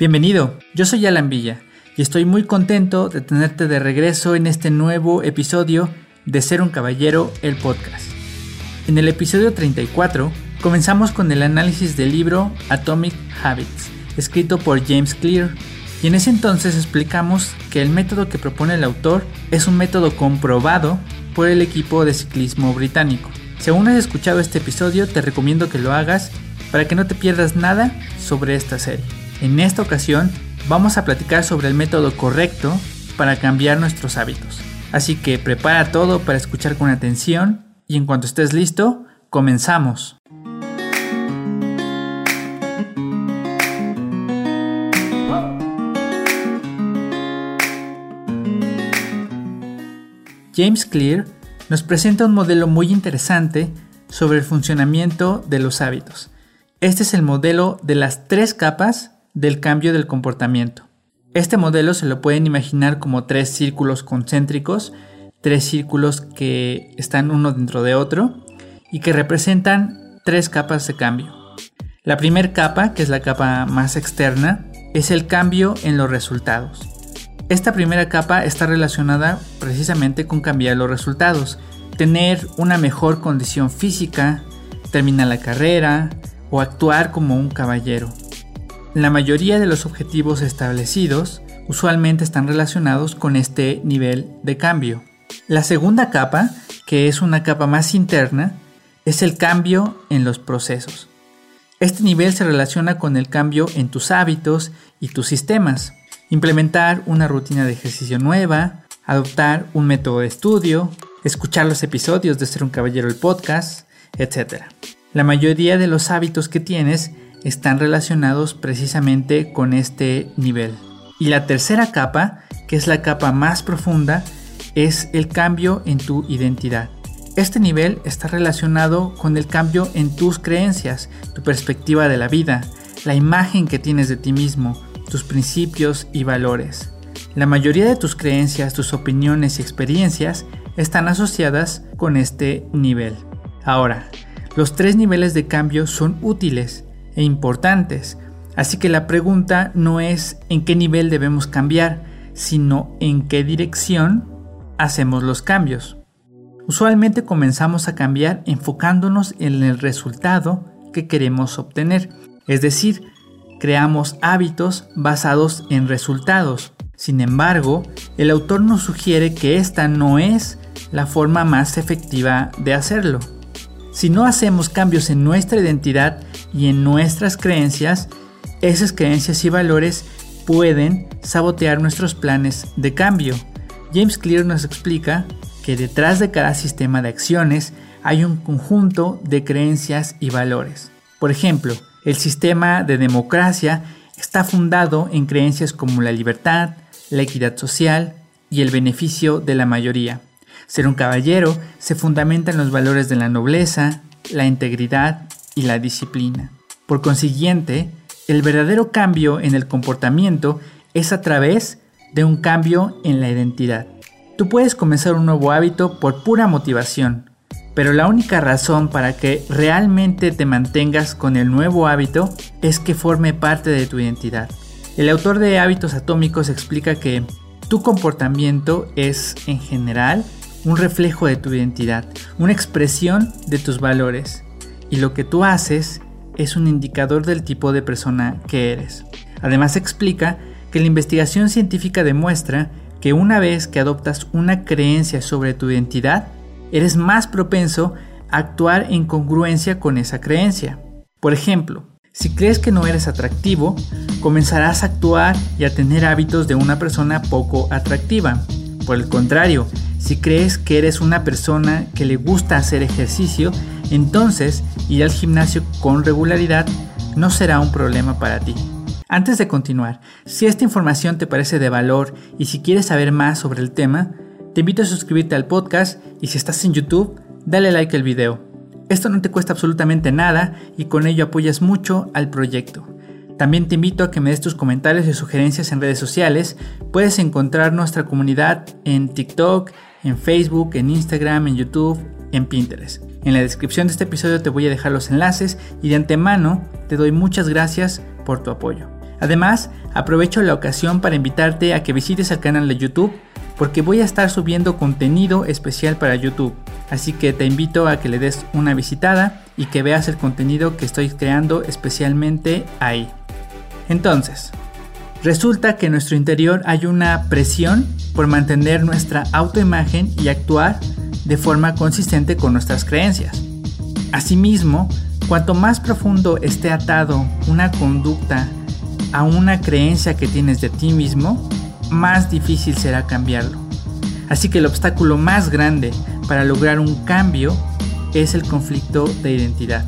Bienvenido, yo soy Alan Villa y estoy muy contento de tenerte de regreso en este nuevo episodio de Ser un Caballero, el podcast. En el episodio 34 comenzamos con el análisis del libro Atomic Habits, escrito por James Clear, y en ese entonces explicamos que el método que propone el autor es un método comprobado por el equipo de ciclismo británico. Si aún has escuchado este episodio, te recomiendo que lo hagas para que no te pierdas nada sobre esta serie. En esta ocasión vamos a platicar sobre el método correcto para cambiar nuestros hábitos. Así que prepara todo para escuchar con atención y en cuanto estés listo, comenzamos. James Clear nos presenta un modelo muy interesante sobre el funcionamiento de los hábitos. Este es el modelo de las tres capas del cambio del comportamiento. Este modelo se lo pueden imaginar como tres círculos concéntricos, tres círculos que están uno dentro de otro y que representan tres capas de cambio. La primera capa, que es la capa más externa, es el cambio en los resultados. Esta primera capa está relacionada precisamente con cambiar los resultados, tener una mejor condición física, terminar la carrera o actuar como un caballero. La mayoría de los objetivos establecidos usualmente están relacionados con este nivel de cambio. La segunda capa, que es una capa más interna, es el cambio en los procesos. Este nivel se relaciona con el cambio en tus hábitos y tus sistemas. Implementar una rutina de ejercicio nueva, adoptar un método de estudio, escuchar los episodios de Ser un Caballero el podcast, etc. La mayoría de los hábitos que tienes están relacionados precisamente con este nivel. Y la tercera capa, que es la capa más profunda, es el cambio en tu identidad. Este nivel está relacionado con el cambio en tus creencias, tu perspectiva de la vida, la imagen que tienes de ti mismo, tus principios y valores. La mayoría de tus creencias, tus opiniones y experiencias están asociadas con este nivel. Ahora, los tres niveles de cambio son útiles e importantes. Así que la pregunta no es en qué nivel debemos cambiar, sino en qué dirección hacemos los cambios. Usualmente comenzamos a cambiar enfocándonos en el resultado que queremos obtener, es decir, creamos hábitos basados en resultados. Sin embargo, el autor nos sugiere que esta no es la forma más efectiva de hacerlo. Si no hacemos cambios en nuestra identidad y en nuestras creencias, esas creencias y valores pueden sabotear nuestros planes de cambio. James Clear nos explica que detrás de cada sistema de acciones hay un conjunto de creencias y valores. Por ejemplo, el sistema de democracia está fundado en creencias como la libertad, la equidad social y el beneficio de la mayoría. Ser un caballero se fundamenta en los valores de la nobleza, la integridad y la disciplina. Por consiguiente, el verdadero cambio en el comportamiento es a través de un cambio en la identidad. Tú puedes comenzar un nuevo hábito por pura motivación, pero la única razón para que realmente te mantengas con el nuevo hábito es que forme parte de tu identidad. El autor de Hábitos Atómicos explica que tu comportamiento es, en general, un reflejo de tu identidad, una expresión de tus valores y lo que tú haces es un indicador del tipo de persona que eres. Además explica que la investigación científica demuestra que una vez que adoptas una creencia sobre tu identidad, eres más propenso a actuar en congruencia con esa creencia. Por ejemplo, si crees que no eres atractivo, comenzarás a actuar y a tener hábitos de una persona poco atractiva. Por el contrario, si crees que eres una persona que le gusta hacer ejercicio, entonces ir al gimnasio con regularidad no será un problema para ti. Antes de continuar, si esta información te parece de valor y si quieres saber más sobre el tema, te invito a suscribirte al podcast y si estás en YouTube, dale like al video. Esto no te cuesta absolutamente nada y con ello apoyas mucho al proyecto. También te invito a que me des tus comentarios y sugerencias en redes sociales. Puedes encontrar nuestra comunidad en TikTok, en Facebook, en Instagram, en YouTube, en Pinterest. En la descripción de este episodio te voy a dejar los enlaces y de antemano te doy muchas gracias por tu apoyo. Además, aprovecho la ocasión para invitarte a que visites el canal de YouTube porque voy a estar subiendo contenido especial para YouTube. Así que te invito a que le des una visitada y que veas el contenido que estoy creando especialmente ahí. Entonces, resulta que en nuestro interior hay una presión por mantener nuestra autoimagen y actuar de forma consistente con nuestras creencias. Asimismo, cuanto más profundo esté atado una conducta a una creencia que tienes de ti mismo, más difícil será cambiarlo. Así que el obstáculo más grande para lograr un cambio es el conflicto de identidad.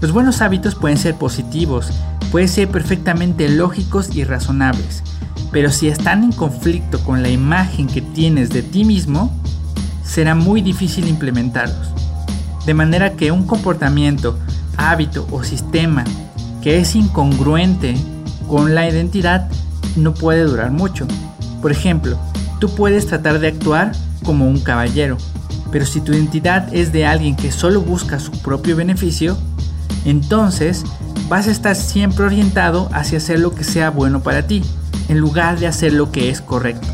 Los buenos hábitos pueden ser positivos, pueden ser perfectamente lógicos y razonables, pero si están en conflicto con la imagen que tienes de ti mismo, será muy difícil implementarlos. De manera que un comportamiento, hábito o sistema que es incongruente con la identidad no puede durar mucho. Por ejemplo, tú puedes tratar de actuar como un caballero, pero si tu identidad es de alguien que solo busca su propio beneficio, entonces vas a estar siempre orientado hacia hacer lo que sea bueno para ti, en lugar de hacer lo que es correcto.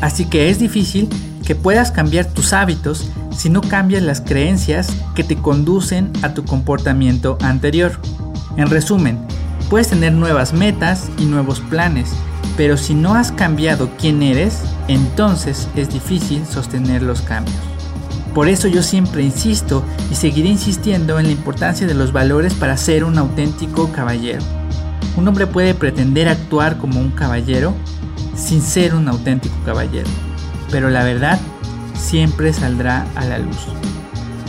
Así que es difícil que puedas cambiar tus hábitos si no cambias las creencias que te conducen a tu comportamiento anterior. En resumen, puedes tener nuevas metas y nuevos planes, pero si no has cambiado quién eres, entonces es difícil sostener los cambios. Por eso yo siempre insisto y seguiré insistiendo en la importancia de los valores para ser un auténtico caballero. Un hombre puede pretender actuar como un caballero sin ser un auténtico caballero, pero la verdad siempre saldrá a la luz.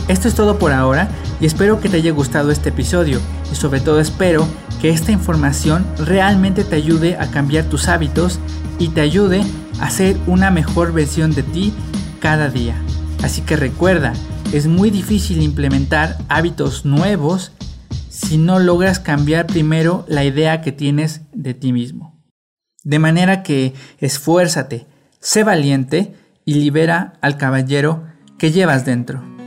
Esto es todo por ahora y espero que te haya gustado este episodio y sobre todo espero que esta información realmente te ayude a cambiar tus hábitos y te ayude a ser una mejor versión de ti cada día. Así que recuerda, es muy difícil implementar hábitos nuevos si no logras cambiar primero la idea que tienes de ti mismo. De manera que esfuérzate, sé valiente y libera al caballero que llevas dentro.